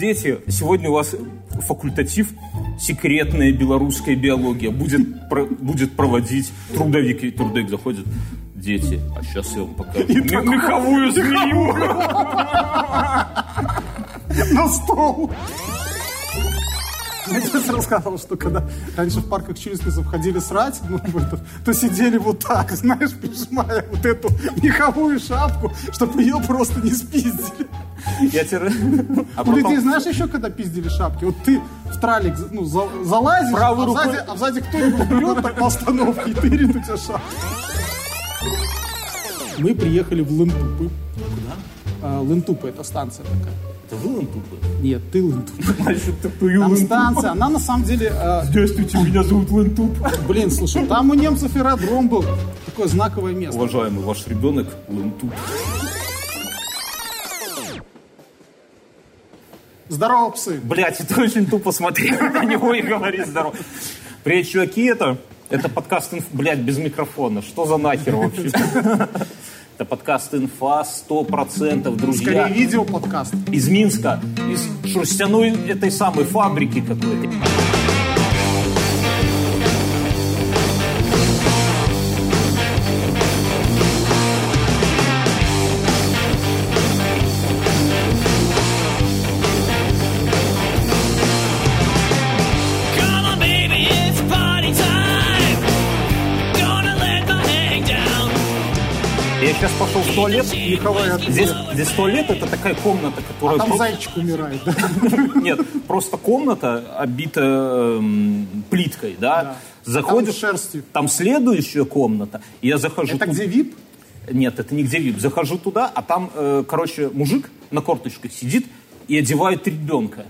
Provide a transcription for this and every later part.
дети, сегодня у вас факультатив секретная белорусская биология будет, про, будет проводить трудовик. И трудовик заходит, дети, а сейчас я вам покажу М- меховую змею. На стол. Я тебе рассказывал, что когда раньше в парках Челюскинцев ходили срать, ну, в этот, то сидели вот так, знаешь, прижимая вот эту меховую шапку, чтобы ее просто не спиздили. Я тебе... А людей, потом- знаешь, еще когда пиздили шапки? Вот ты в тралик ну, за- залазишь, Правой а, рукой- сзади, а сзади кто-нибудь берет так на остановке и тырит у тебя шапку. Мы приехали в Лентупы. Куда? Лентупы, это станция такая. Это вы тупо. Нет, ты Лентупы. Значит, тупую Там Лентуп. станция, она на самом деле... э, Здравствуйте, меня зовут Лентуп. блин, слушай, там у немцев аэродром был. Такое знаковое место. Уважаемый ваш ребенок Лентуп. Здорово, псы. Блять, это очень тупо смотреть на него и говорить здорово. Привет, чуваки, это, это подкаст, блядь, без микрофона. Что за нахер вообще? Это подкаст инфа 100%, друзья. Скорее видео подкаст. Из Минска, из шерстяной этой самой фабрики какой-то. Сейчас пошел в туалет. Меховая Здесь, здесь туалет это такая комната, которая... Там про- зайчик умирает, да? Нет, просто комната обита эм, плиткой, да? Заходишь, Там шерстью. там следующая комната, и я захожу... Это тут- где вип? Нет, это не где вип. Захожу туда, а там, э, короче, мужик на корточках сидит и одевает ребенка.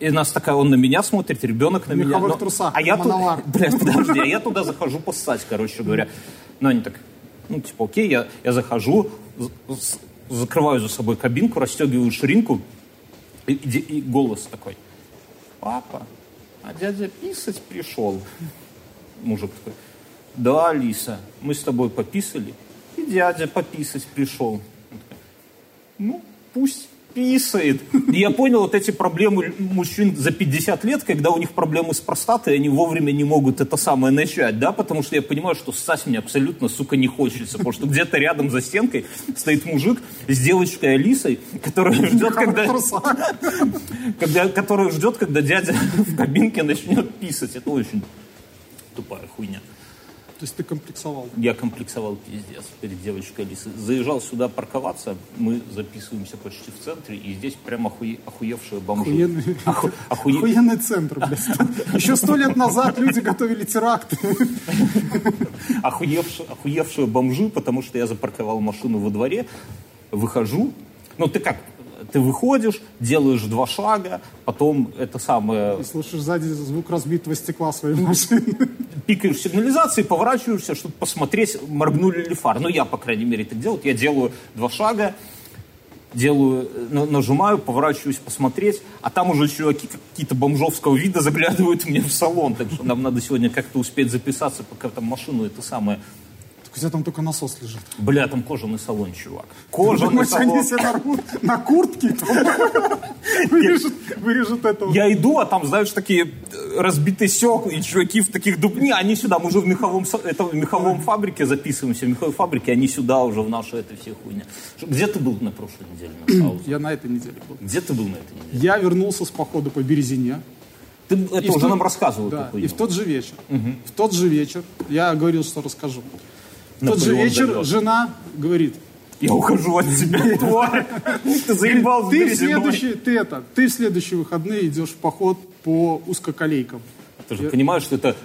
И нас такая, он на меня смотрит, ребенок на меня. но- трусах, а я туда, блядь, подожди, а я туда захожу поссать, короче говоря. Ну, они так, ну, типа, окей, я, я захожу, закрываю за собой кабинку, расстегиваю ширинку, и, и- и голос такой, папа, а дядя писать пришел. Мужик такой, да, Алиса, мы с тобой пописали, и дядя пописать пришел. Ну, пусть писает. И я понял вот эти проблемы мужчин за 50 лет, когда у них проблемы с простатой, они вовремя не могут это самое начать, да, потому что я понимаю, что ссать мне абсолютно, сука, не хочется, потому что где-то рядом за стенкой стоит мужик с девочкой Алисой, которая ждет, когда, когда, которая ждет, когда дядя в кабинке начнет писать. Это очень тупая хуйня. То есть ты комплексовал. Я комплексовал пиздец перед девочкой Алисой. Заезжал сюда парковаться, мы записываемся почти в центре, и здесь прям охуе- охуевшие бомжи. Охуенный, Оху- охуе- охуенный центр, блядь. Еще сто лет назад люди готовили теракты. охуевшие, охуевшие бомжи, потому что я запарковал машину во дворе, выхожу. Ну, ты как? Ты выходишь, делаешь два шага, потом это самое, Слушаешь сзади звук разбитого стекла своей машины. пикаешь сигнализации, поворачиваешься, чтобы посмотреть, моргнули ли фар. Ну, я, по крайней мере, так делаю. Я делаю два шага, делаю, на- нажимаю, поворачиваюсь посмотреть, а там уже чуваки какие-то бомжовского вида заглядывают мне в салон. Так что нам надо сегодня как-то успеть записаться, пока там машину это самое... У тебя там только насос лежит. Бля, там кожаный салон, чувак. Кожаный Думаешь, они салон. себе нарвут на куртке, вырежут, вырежут этого. Я иду, а там, знаешь, такие э, разбитые стекла, и чуваки в таких дуб... Не, они сюда, мы уже в меховом, это, в меховом фабрике записываемся, в меховой фабрике, они сюда уже, в нашу это все хуйня. Где ты был на прошлой неделе на? Я на этой неделе был. Где ты был на этой неделе? Я вернулся с похода по Березине. Ты это И уже тот- нам рассказывал. Да, и в тот же вечер. В тот же вечер я говорил, что расскажу. Тот же вечер дает. жена говорит, Я ухожу от тебя. Ты заебал ты в следующие, ты это, ты в следующие выходные идешь в поход по узкоколейкам. Ты же понимаешь, что это,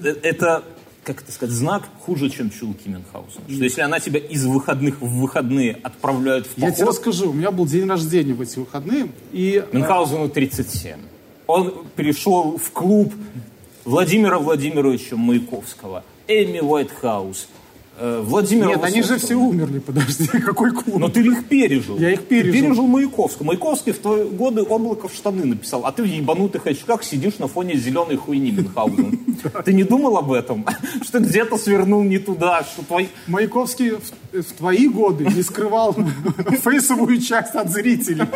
это как это сказать, знак хуже, чем чулки Мюнхгаузена. Что если она тебя из выходных в выходные отправляет в Я тебе поход, расскажу, у меня был день рождения в эти выходные, и э, Мюнхгаузену 37. Он перешел в клуб Владимира Владимировича Маяковского, Эми Уайтхаус, э, Владимира нет, они же все умерли, подожди, какой клуб? Но ты их пережил. Я их пережил. Ты пережил Маяковского. Маяковский в твои годы облако в штаны написал, а ты в ебанутых очках сидишь на фоне зеленой хуйни Мюнхгаузена. Ты не думал об этом? Что где-то свернул не туда, что твой... Маяковский в, твои годы не скрывал фейсовую часть от зрителей.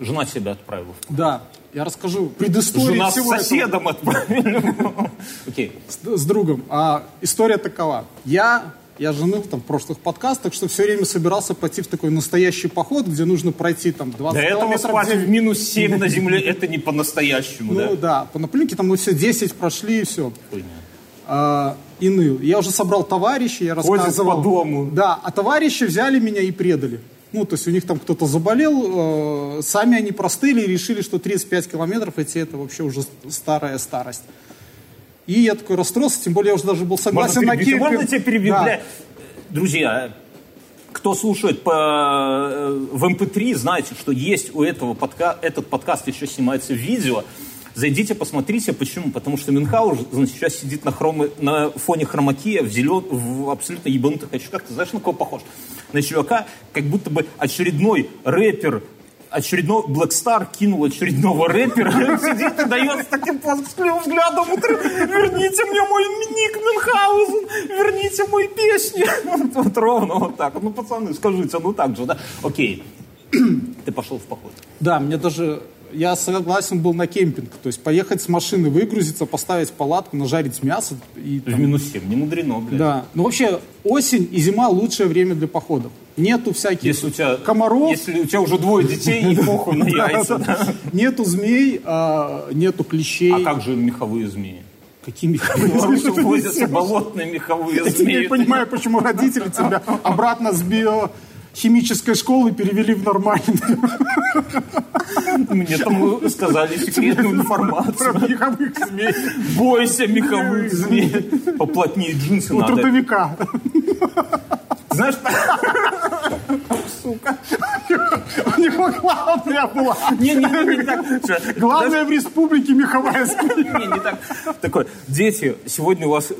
Жена себя отправила. да, я расскажу предысторию Жена с всего этого. соседом отправила. Окей. с, с другом. А история такова. Я, я же ныл там в прошлых подкастах, что все время собирался пойти в такой настоящий поход, где нужно пройти там 20 До этого километров. спать где- в минус 7 на земле, это не по-настоящему, Ну да? да, по наплюнке там мы все 10 прошли и все. Хуйня. А, и ныл. Я уже собрал товарищей, я Ходит рассказывал. по дому. Да, а товарищи взяли меня и предали. Ну, то есть у них там кто-то заболел, э, сами они простыли и решили, что 35 километров идти это вообще уже старая старость. И я такой расстроился, тем более я уже даже был согласен Можно на кемпинг. Можно тебя перебить? Да. Бля, Друзья, кто слушает по, э, в MP3, знаете, что есть у этого подка... этот подкаст еще снимается в видео. Зайдите, посмотрите. Почему? Потому что Мюнхгаузен значит, сейчас сидит на, хроме... на фоне хромакея в, зелен... в абсолютно ебанутых очках. Ты знаешь, на кого похож? На чувака, как будто бы очередной рэпер очередной Black Star кинул очередного рэпера, он сидит и дает с таким плоским взглядом, верните мне мой ник Мюнхгаузен, верните мои песни. Вот, вот ровно вот так. Ну, пацаны, скажите, ну так же, да? Окей, ты пошел в поход. Да, мне даже... Я согласен был на кемпинг. То есть поехать с машины, выгрузиться, поставить палатку, нажарить мясо. И, В там- минус 7, не мудрено, блядь. Да. Ну вообще осень и зима лучшее время для походов. Нету всяких Если у тебя, комаров, если у тебя уже двое детей, и похуй на яйца, нету змей, а, нету клещей. А как же меховые змеи? Какие В меховые змеи? возятся болотные меховые Я теперь змеи. понимаю, почему родители тебя обратно с биохимической школы перевели в нормальную Мне там сказали секретную информацию. про меховых змей. Бойся меховых змей. Поплотнее джинсы У надо. трудовика. Знаешь, У него главное было. не, не, не, не так. Главное в республике меховая змея. Не, не так. Такой, дети, сегодня у вас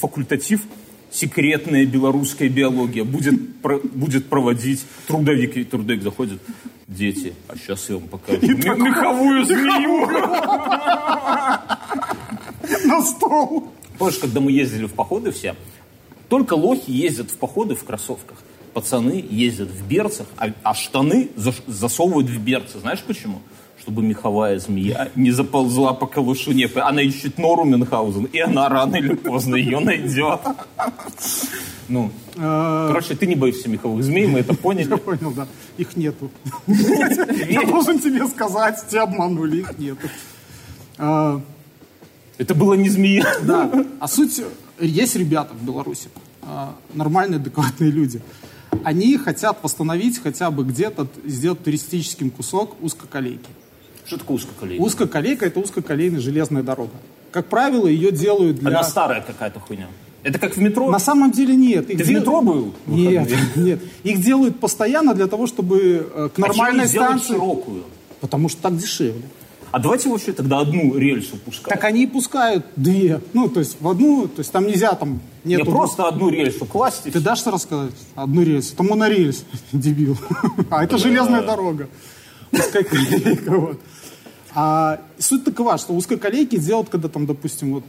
факультатив секретная белорусская биология будет, про- будет проводить трудовик. И трудовик заходит. Дети, а сейчас я вам покажу ме- меховую змею. На стол. Помнишь, когда мы ездили в походы все, только лохи ездят в походы в кроссовках. Пацаны ездят в берцах, а, а штаны засовывают в берцы. Знаешь почему? Чтобы меховая змея не заползла по калушуне. Она ищет нору Мюнхгаузен, и она рано или поздно ее найдет. Ну, короче, ты не боишься меховых змей, мы это поняли. Я понял, да. Их нету. Я должен тебе сказать, тебя обманули, их нету. А, Это было не змея. Да. А суть, есть ребята в Беларуси, а, нормальные, адекватные люди. Они хотят восстановить хотя бы где-то, сделать туристическим кусок узкоколейки. Что такое узкоколейка? Узкоколейка – это узкоколейная железная дорога. Как правило, ее делают для... Она старая какая-то хуйня. Это как в метро? На самом деле нет. Их Ты в дел- метро был? в Нет, нет. Их делают постоянно для того, чтобы э, к А нормальной сделать станции... широкую? Потому что так дешевле. А давайте вообще тогда одну рельсу пускать. Так они и пускают две. Ну, то есть в одну, то есть там нельзя там... Не Нету... просто одну рельсу класть Ты дашь что рассказать? Одну рельс. Это монорельс, дебил. А это железная дорога. Колейка, вот. А суть такова, что узкоколейки делают, когда там, допустим, вот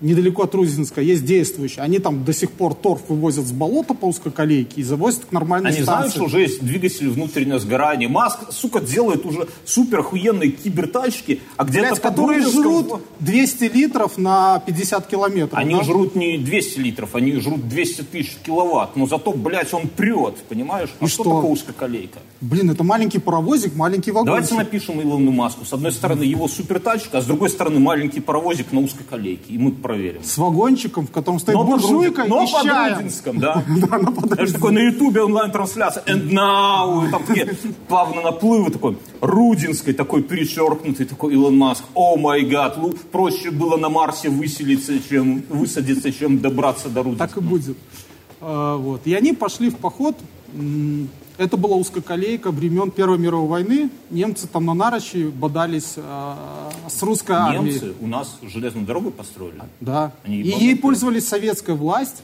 недалеко от Рузинска есть действующие. Они там до сих пор торф вывозят с болота по узкоколейке и завозят к нормальной Они знают, станции. что уже есть двигатель внутреннего сгорания. Маск, сука, делает уже супер охуенные кибертачки, а где-то которые жрут 200 литров на 50 километров. Они да? жрут не 200 литров, они жрут 200 тысяч киловатт. Но зато, блядь, он прет, понимаешь? А И что, что? такое узкоколейка? Блин, это маленький паровозик, маленький вагончик. Давайте напишем Илону Маску. С одной стороны его супертачка, а с другой стороны маленький паровозик на узкоколейке. И мы проверим. С вагончиком, в котором стоит Но буржуйка но и с под чаем. Рудинском, да. Да, но под Знаешь, такой на ютубе онлайн-трансляция, and now, там такие плавно наплывы, такой, Рудинской, такой перечеркнутый, такой Илон Маск, о май гад, проще было на Марсе выселиться, чем высадиться, чем добраться до Рудинска. Так и будет. А, вот. И они пошли в поход. Это была узкоколейка времен Первой мировой войны. Немцы там на Нарочи бодались а, с русской армией. Немцы у нас железную дорогу построили. Да. Они И ей пользовались советская власть.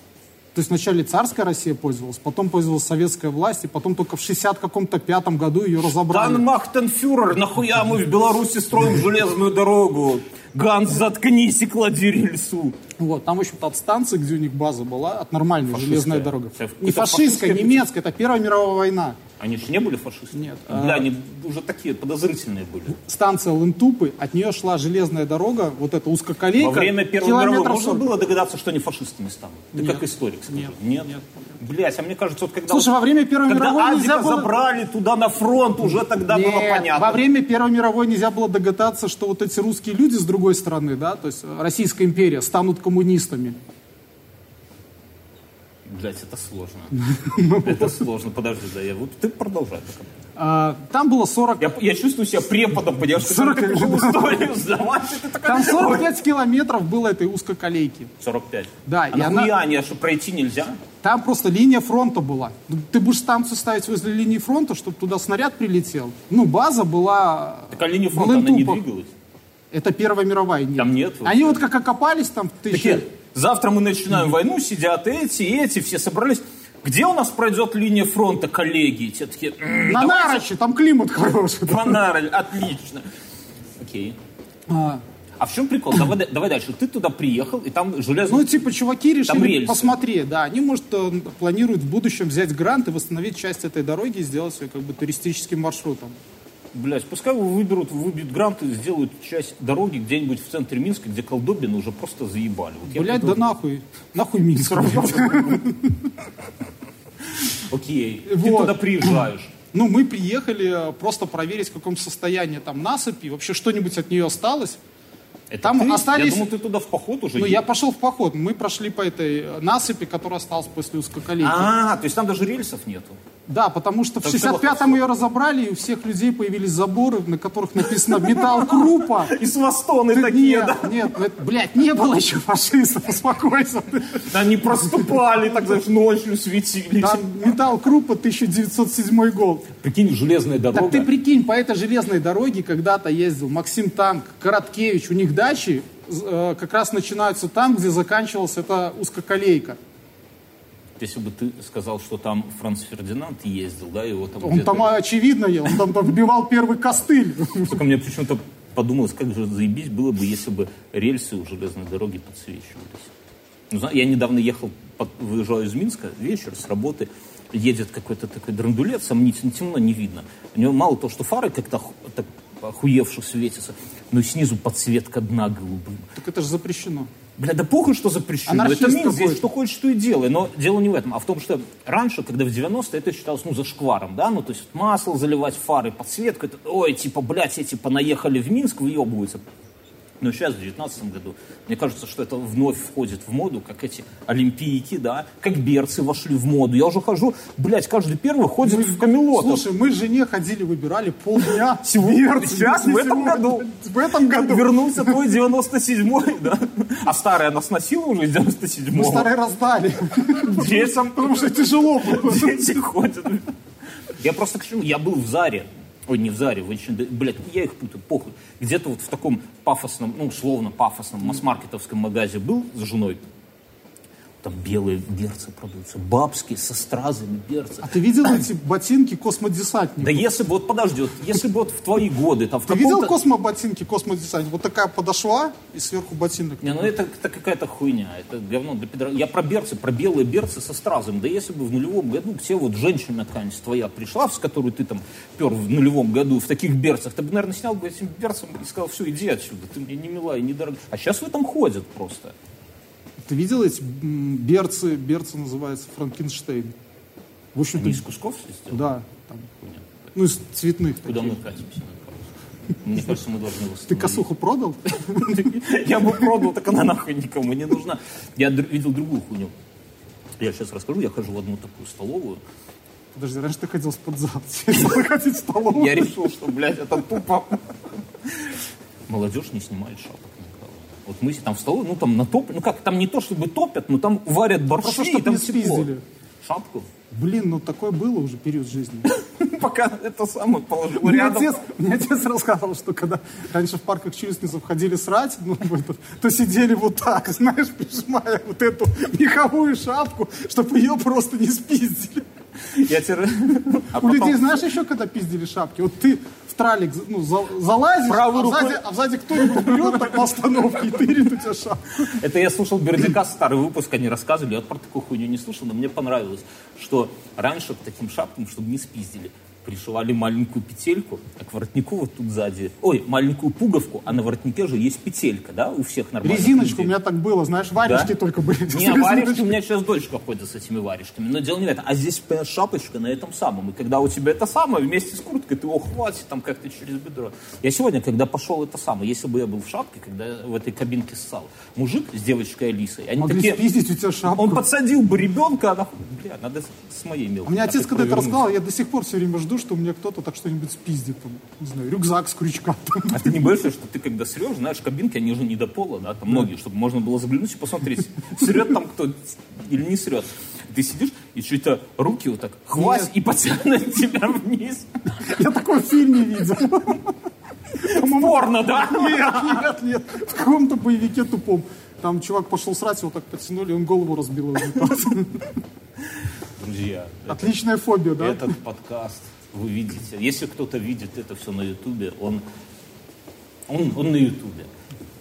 То есть вначале царская Россия пользовалась, потом пользовалась советская власть, и потом только в 60 каком-то пятом году ее разобрали. Дан Махтенфюрер, нахуя мы в Беларуси строим железную дорогу? Ганс, заткнись и клади рельсу. Вот, там, в общем-то, от станции, где у них база была, от нормальной Фашистская. железная дорога. Это Не фашистская немецкая, это Первая мировая война. Они же не были фашистами? Нет. Бля, А- они уже такие подозрительные были. Станция Лентупы, от нее шла железная дорога, вот эта узкоколейка. Во время Первой мировой можно 40. было догадаться, что они фашистами станут? Ты Нет. как историк скажи. Нет. Нет? Нет. Блять, а мне кажется, вот когда... Слушай, вот- во время Первой когда мировой нельзя Адика было... забрали туда на фронт, уже тогда было Нет, понятно. Во время Первой мировой нельзя было догадаться, что вот эти русские люди с другой стороны, да, то есть Российская империя, станут коммунистами. Блять, это сложно. Это сложно. Подожди, да, я вот ты продолжай. А, там было 40... Я, я чувствую себя преподом, понимаешь, что 40 ты такую историю сдавать, Там «Ой, 45 километров было этой узкоколейки. 45. Да, а и она- а что пройти нельзя? Там просто линия фронта была. Ну, Ты будешь станцию ставить возле линии фронта, чтобы туда снаряд прилетел. Ну, база была... Так а линия фронта, она не двигалась. Это Первая мировая. Нет. Там нет? Они вот как окопались там в тысячи... завтра мы начинаем войну, сидят эти, эти, все собрались. Где у нас пройдет линия фронта, коллеги? И Те такие, «М, На Нарочи, там климат хороший. Фонарь, отлично. Окей. А, А в чем прикол? Давай, да- давай дальше. Ты туда приехал, и там железно... Ну, типа, чуваки Там решили рельсы. посмотреть, да. Они, может, э, планируют в будущем взять грант и восстановить часть этой дороги и сделать ее как бы туристическим маршрутом. Блять, пускай его выберут, выбьют грант и сделают часть дороги где-нибудь в центре Минска, где колдобины уже просто заебали. Вот Блять, да нахуй. Нахуй Минск. Окей, ты туда приезжаешь. Ну, мы приехали э, просто проверить, в каком состоянии там насыпи, вообще что-нибудь от нее осталось. Это Там ты? остались- Я думал, ты туда в поход уже Ну, едешь. я пошел в поход, мы прошли по этой насыпи, которая осталась после узкоколейки. А, то есть там даже рельсов нету. Да, потому что в Там всё 65-м ее разобрали, и у всех людей появились заборы, на которых написано «Металл Крупа». И свастоны Ты- такие, нет, да. нет, ну это, блядь, не было еще фашистов, успокойся. Они проступали, так знаешь, ночью светились. Там металл крупа 1907 год. Прикинь, железная дорога. Так ты прикинь, по этой железной дороге когда-то ездил Максим Танк, Короткевич, у них дачи э, как раз начинаются там, где заканчивалась эта узкоколейка. Если бы ты сказал, что там Франц Фердинанд ездил, да, его там Он там очевидно ел, он там вбивал первый костыль. Только мне почему-то подумалось, как же заебись было бы, если бы рельсы у железной дороги подсвечивались. Ну, я недавно ехал, выезжаю из Минска, вечер с работы, едет какой-то такой драндулет, сомнительно, темно, не видно. У него мало того, что фары как-то так охуевших светятся, но и снизу подсветка дна голубым. Так это же запрещено. Бля, да похуй, что запрещено. Анархист это здесь что хочешь, что и делай. Но дело не в этом, а в том, что раньше, когда в 90-е, это считалось, ну, зашкваром, да, ну, то есть масло заливать, фары, подсветку, это, ой, типа, блядь, эти понаехали в Минск, выебываются. Но сейчас, в 19 году, мне кажется, что это вновь входит в моду, как эти олимпийки, да, как берцы вошли в моду. Я уже хожу, блядь, каждый первый ходит в камелот. Слушай, мы с жене ходили, выбирали полдня. Сегодня, сейчас, в этом году. В этом году. Вернулся твой 97-й, да? А старый она сносила уже из 97-го? Мы старые раздали. Детям, Потому что тяжело было. дети ходят. Я просто к чему? Я был в Заре. Ой, не в Заре, в H&M, блядь, я их путаю, похуй. Где-то вот в таком пафосном, ну, условно пафосном масс-маркетовском магазе был с женой. Там белые берцы продаются, бабские, со стразами берцы. А ты видел эти ботинки космодесантника? Да если бы, вот подожди, вот если бы вот в твои годы, там в Ты видел космоботинки, космодесантник? Вот такая подошла и сверху ботинок. Не, ну это, это какая-то хуйня, это говно для пидора- Я про берцы, про белые берцы со стразом. Да если бы в нулевом году к тебе вот женщина какая-нибудь твоя пришла, с которой ты там пер в нулевом году в таких берцах, ты бы, наверное, снял бы этим берцем и сказал, все, иди отсюда, ты мне не мила и не дорога. А сейчас в этом ходят просто. Ты видел эти берцы? Берцы называется Франкенштейн. В общем-то, из кусков все сделаны? да. там, Хуйня. ну, из цветных. Куда таких. мы катимся? Мне кажется, мы должны восстановить. Ты косуху продал? Я бы продал, так она нахуй никому не нужна. Я видел другую хуйню. Я сейчас расскажу, я хожу в одну такую столовую, Подожди, раньше ты ходил с подзад. Сейчас надо ходить в столовую. Я решил, что, блядь, это тупо. Молодежь не снимает шапок. Вот мы там в столовой, ну там на топ, ну как, там не то чтобы топят, но там варят борщи, Просто, и чтоб там не тепло. спиздили. Шапку? Блин, ну такое было уже период жизни. Пока это самое положил Мне рядом. отец, мне отец рассказывал, что когда раньше в парках челюстницев ходили срать, ну, в этот, то сидели вот так, знаешь, прижимая вот эту меховую шапку, чтобы ее просто не спиздили. Я тебе... У людей, знаешь, еще когда пиздили шапки? Вот ты в тралик ну, за- залазишь, Правой а, рукой- сзади, а сзади кто-нибудь берет так на остановке и тырит у тебя шапку. Это я слушал Бердяка, старый выпуск, они рассказывали, я про такую хуйню не слушал, но мне понравилось, что раньше к таким шапкам, чтобы не спиздили, пришивали маленькую петельку, а к воротнику вот тут сзади, ой, маленькую пуговку, а на воротнике же есть петелька, да, у всех нормальных Резиночка у людей. меня так было, знаешь, варежки Да? только были. Не, а варежки, у меня сейчас дочка ходит с этими варежками. Но дело не в этом. А здесь шапочка на этом самом. И когда у тебя это самое, вместе с курткой, ты его хватит там как-то через бедро. Я сегодня, когда пошел это самое, если бы я был в шапке, когда я в этой кабинке ссал, мужик с девочкой Алисой, они Могли такие... спиздить у тебя шапку. Он подсадил бы ребенка, она... Бля, надо с- моей У мелкой. меня отец, когда это рассказал, я до сих пор все время жду, что у меня кто-то так что-нибудь спиздит. Там, не знаю, рюкзак с крючка. там. А ты не боишься, что ты когда срешь, знаешь, кабинки, они же не до пола, да, там многие, чтобы можно было заглянуть и посмотреть, срет там кто или не срет. Ты сидишь, и что-то руки вот так хвась Нет. и потянут тебя вниз. Я такой в фильме видел. Порно, да? Нет, нет, нет. В каком-то боевике тупом. Там чувак пошел срать, его так подтянули, он голову разбил. Друзья, Отличная фобия, да? этот подкаст вы видите. Если кто-то видит это все на Ютубе, он, он, он на Ютубе.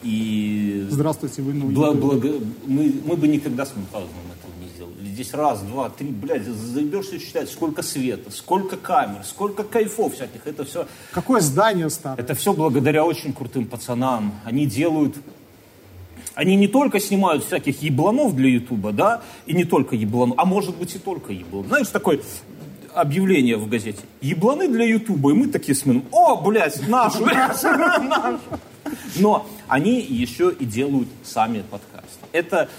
И Здравствуйте, вы на Ютубе. благо- мы, мы бы никогда с Мюнхгаузеном этого не сделали. Здесь раз, два, три, блядь, заебешься считать, сколько света, сколько камер, сколько кайфов всяких. Это все, Какое здание старое. это все благодаря очень крутым пацанам. Они делают... Они не только снимают всяких ебланов для Ютуба, да, и не только ебланов, а может быть и только еблан. Знаешь, такое объявление в газете. Ебланы для Ютуба. И мы такие смотрим, о, блядь, нашу, нашу. Но они еще и делают сами подкасты. Это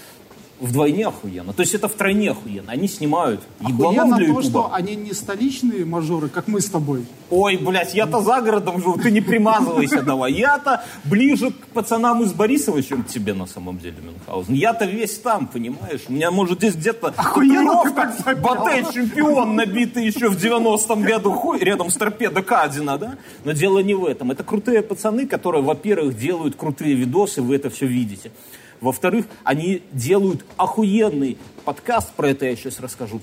вдвойне охуенно. То есть это втройне охуенно. Они снимают ебланов для то, что они не столичные мажоры, как мы с тобой. Ой, блядь, я-то за городом живу, ты не примазывайся давай. Я-то ближе к пацанам из Борисова, чем к тебе на самом деле, Мюнхгаузен. Я-то весь там, понимаешь? У меня, может, здесь где-то татуировка. Батэ чемпион, набитый еще в 90-м году хуй, рядом с торпедо Кадина, да? Но дело не в этом. Это крутые пацаны, которые, во-первых, делают крутые видосы, вы это все видите. Во-вторых, они делают охуенный подкаст, про это я сейчас расскажу.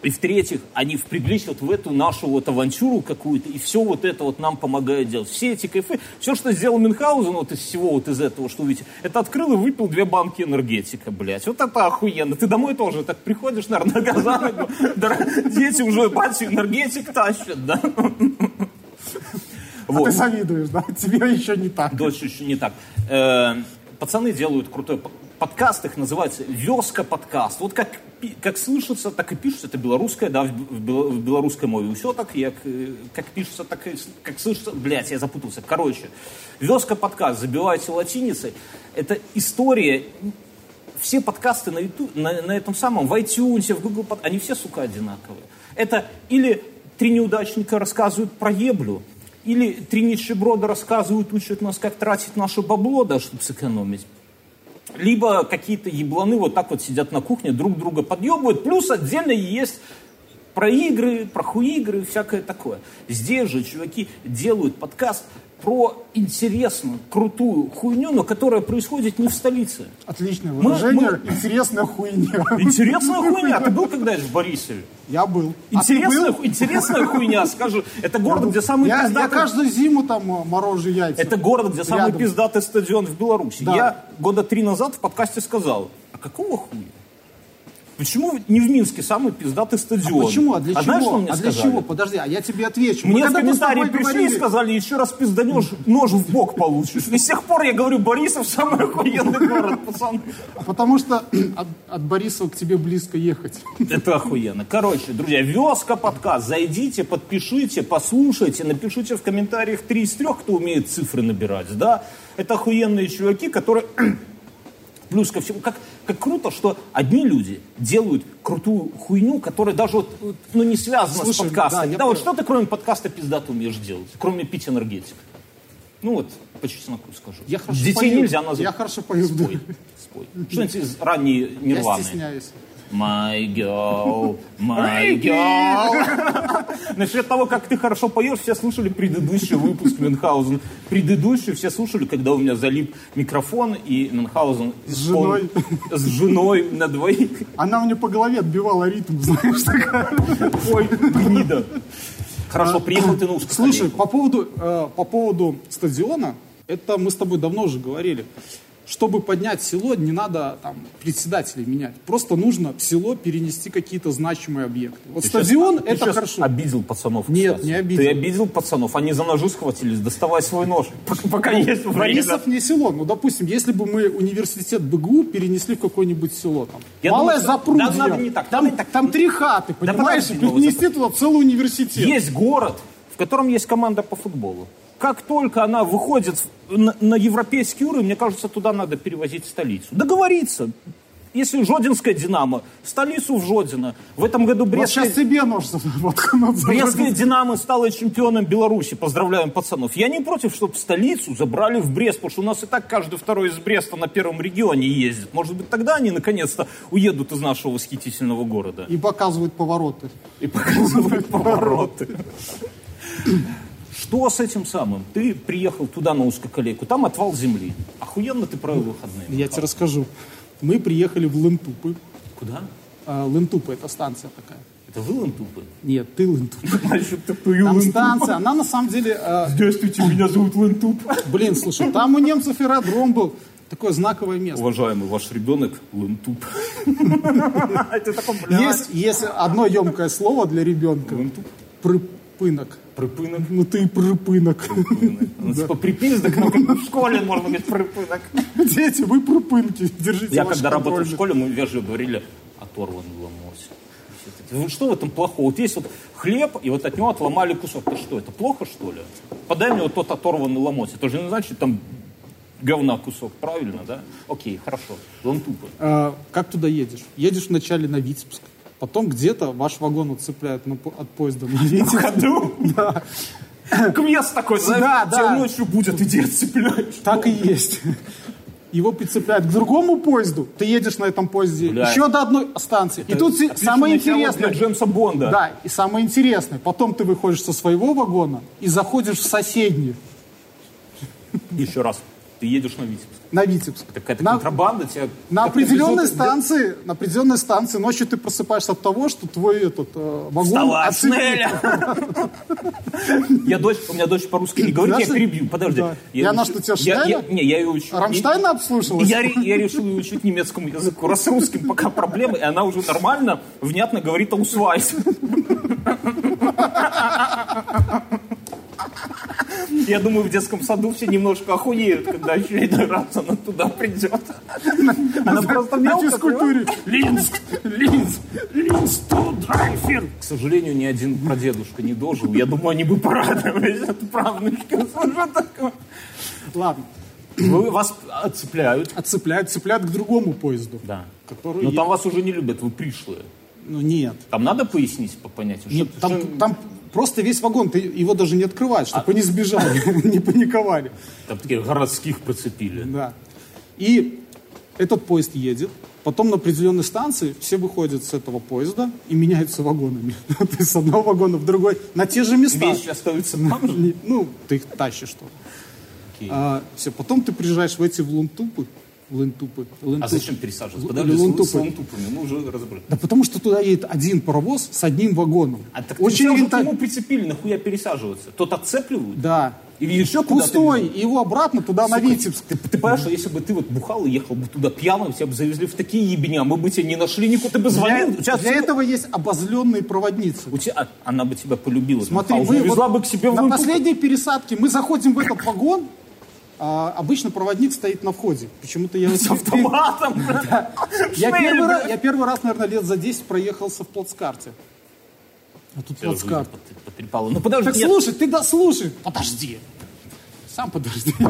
И в-третьих, они впряглись вот в эту нашу вот авантюру какую-то, и все вот это вот нам помогает делать. Все эти кайфы, все, что сделал Мюнхгаузен вот из всего вот из этого, что увидите, это открыл и выпил две банки энергетика, блядь. Вот это охуенно. Ты домой тоже так приходишь, наверное, нога за ногу, дети уже батю энергетик тащат, да. А ты завидуешь, да? Тебе еще не так. Дочь еще не так. Пацаны делают крутой подкаст, их называется «Вёска подкаст». Вот как, как слышится, так и пишется. Это белорусское, да, в, в бел- в белорусской мове все так, э, как пишется, так и как слышится. Блять, я запутался. Короче, «Вёска подкаст», забивайте латиницей. Это история все подкасты на, YouTube, на, на этом самом, в iTunes, в Google, они все, сука, одинаковые. Это или три неудачника рассказывают про еблю, или три нищеброда рассказывают, учат нас, как тратить наше бабло, да, чтобы сэкономить. Либо какие-то ебланы вот так вот сидят на кухне, друг друга подъебывают, плюс отдельно есть про игры, про хуигры, всякое такое. Здесь же чуваки делают подкаст про интересную, крутую хуйню, но которая происходит не в столице. Отличное выражение. мы- Интересная хуйня. Интересная хуйня. Ты был когда-нибудь в Борисове? Я был. А Интересная, был? ху- интересная хуйня, скажу. Это город, где самый Я, я пиздатый... каждую зиму там э, морожу яйца. Это город, где самый Рядом. пиздатый стадион в Беларуси. Да. Я года три назад в подкасте сказал, а какого хуя? Почему не в Минске самый пиздатый стадион? А почему? А для чего? знаешь, что мне а для сказали? чего? Подожди, а я тебе отвечу. Мне в мы комментарии пришли говорили- и сказали, еще раз пизданешь, нож в бок получишь. И с тех пор я говорю, Борисов самый охуенный город, пацаны. Потому что от, от Борисова к тебе близко ехать. Это охуенно. Короче, друзья, Вёска подкаст. Зайдите, подпишите, послушайте, напишите в комментариях три из трех, кто умеет цифры набирать, да? Это охуенные чуваки, которые... Плюс ко всему, как, как круто, что одни люди делают крутую хуйню, которая даже вот, ну, не связана Слушай, с подкастом. да, Да, я вот что ты кроме подкаста пиздато умеешь делать? Кроме пить энергетик. Ну вот, по чесноку скажу. Я хорошо Детей пою. нельзя назвать. Я хорошо пою. Спой, спой. Что-нибудь из ранней Я нирваны. стесняюсь. My girl, my girl. Насчет того, как ты хорошо поешь, все слушали предыдущий выпуск Мюнхгаузен. Предыдущий все слушали, когда у меня залип микрофон, и Мюнхгаузен С женой. с женой на двоих. Она мне по голове отбивала ритм, знаешь, такая. Ой, гнида. Хорошо, приехал ты на А, Слушай, по поводу, э, по поводу стадиона, это мы с тобой давно уже говорили. Чтобы поднять село, не надо там председателей менять. Просто нужно в село перенести какие-то значимые объекты. Вот Ты стадион ты это щас хорошо. обидел пацанов, Нет, кстати. не обидел. Ты обидел пацанов, они за ножи схватились, доставай свой нож, пока, есть время. Борисов не село. Ну, допустим, если бы мы университет БГУ перенесли в какое-нибудь село, там, Я что- Запрудье, да, надо не так. Там, так. там три хаты, Да понимаешь, Малое перенести туда целый университет. Есть город, в котором есть команда по футболу. Как только она выходит на, на европейский уровень, мне кажется, туда надо перевозить столицу. Договориться. Если Жодинская «Динамо», столицу в Жодино. В этом году Вот Брестская, сейчас тебе воткнут. за Брестская «Динамо» стала чемпионом Беларуси. Поздравляем пацанов. Я не против, чтобы столицу забрали в Брест, потому что у нас и так каждый второй из Бреста на первом регионе ездит. Может быть, тогда они наконец-то уедут из нашего восхитительного города. И показывают повороты. И показывают повороты. Что с этим самым? Ты приехал туда на узкоколейку, там отвал земли. Охуенно ты провел выходные. Я тебе расскажу. Мы приехали в Лентупы. Куда? А, Лентупы это станция такая. Это вы лентупы? Нет, ты Лентуп. Там станция, она на самом деле... а, Здравствуйте, меня зовут Лентуп. блин, слушай, там у немцев аэродром был. Такое знаковое место. Уважаемый ваш ребенок Лентуп. Есть, одно емкое слово для ребенка. Лентуп. Прыпынок. Припынок. Ну ты и прыпынок. Ну, Типа припиздок, но как в школе можно говорить припынок. Дети, вы прыпынки. Держите Я когда работал в школе, мы вежливо говорили оторванный ломоть. Ну что в этом плохого? Вот есть вот хлеб, и вот от него отломали кусок. Это что, это плохо, что ли? Подай мне вот тот оторванный ломоть. Это же не значит, там говна кусок, правильно, да? Окей, хорошо. Он тупо. А, как туда едешь? Едешь вначале на Витебск. Потом где-то ваш вагон отцепляют на от поезда на Витебск. ходу? Да. Квест такой, знаешь, Да, да. ночью будет, иди отцепляешь. Так и есть. Его прицепляют к другому поезду. Ты едешь на этом поезде Бля. еще до одной станции. и тут самое интересное. Для Джеймса Бонда. Да, и самое интересное. Потом ты выходишь со своего вагона и заходишь в соседний, Еще раз. Ты едешь на Витебск. на Витебск. Это какая-то На- контрабанда тебя... На определенной везут- станции, на определенной станции ночью ты просыпаешься от того, что твой этот э, вагон Вставай! Я дочь, у меня дочь по-русски не говорит, я перебью. Подожди. Я на что, тебя Schnell? Не, я ее учу. Рамштайна обслушалась? Я решил ее учить немецкому языку. Раз с русским пока проблемы, и она уже нормально, внятно говорит «аусвайс». Я думаю, в детском саду все немножко охуеют, когда очередной раз она туда придет. Она просто на мелко физкультуре. Линск, Линск, Линск, Драйфер. К сожалению, ни один прадедушка не дожил. Я думаю, они бы порадовались от правнучки. Ладно. Вы, вас отцепляют. Отцепляют, цепляют к другому поезду. Да. Который Но там вас уже не любят, вы пришлые. Ну нет. Там надо пояснить по понятию? Нет, что- там, что- там просто весь вагон, ты его даже не открываешь, А чтобы они сбежали, не паниковали. Там таких городских прицепили. Да. И этот поезд едет, потом на определенной станции все выходят с этого поезда и меняются вагонами. То есть с одного вагона в другой, на те же места. Вещи остаются там же. Ну, ты их тащишь что Окей. все, потом ты приезжаешь в эти в Лунтупы. В Лунтупы. А зачем пересаживаться? Подожди, с, лунтупы. с лунтупами, мы уже разобрали. Да потому что туда едет один паровоз с одним вагоном. А так Очень Очень рента- к нему прицепили, нахуя пересаживаться? Тот отцепливают? Да. Или еще Пустой, и его обратно туда на Витебск. Ты, ты понимаешь, что если бы ты вот бухал и ехал бы туда пьяным, тебя бы завезли в такие ебеня, мы бы тебя не нашли никуда, ты бы Для, звонил. тебя для всего- этого есть обозленные проводницы. у тебя, а, она бы тебя полюбила. Смотри, увезла вот бы к себе в на Лунтуп. последней пересадке мы заходим в этот вагон, а обычно проводник стоит на входе. Почему-то я... с автоматом. Я первый, раз, наверное, лет за 10 проехался в плацкарте. А тут плацкарт. Ну подожди, Так слушай, ты дослушай. Подожди. Сам подожди.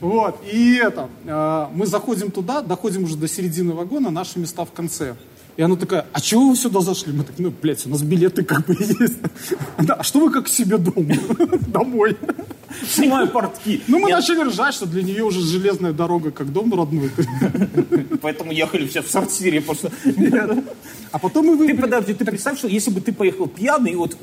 Вот, и это, э, мы заходим туда, доходим уже до середины вагона, наши места в конце. И она такая, а чего вы сюда зашли? Мы так, ну, блядь, у нас билеты как бы есть. Да, а что вы как к себе дома? Домой. снимаю портки. Ну, мы Я- начали ржать, что для нее уже железная дорога как дом родной. Поэтому ехали все в сортире, потому что... А потом мы Ты вы... подожди, ты представь, что если бы ты поехал пьяный, вот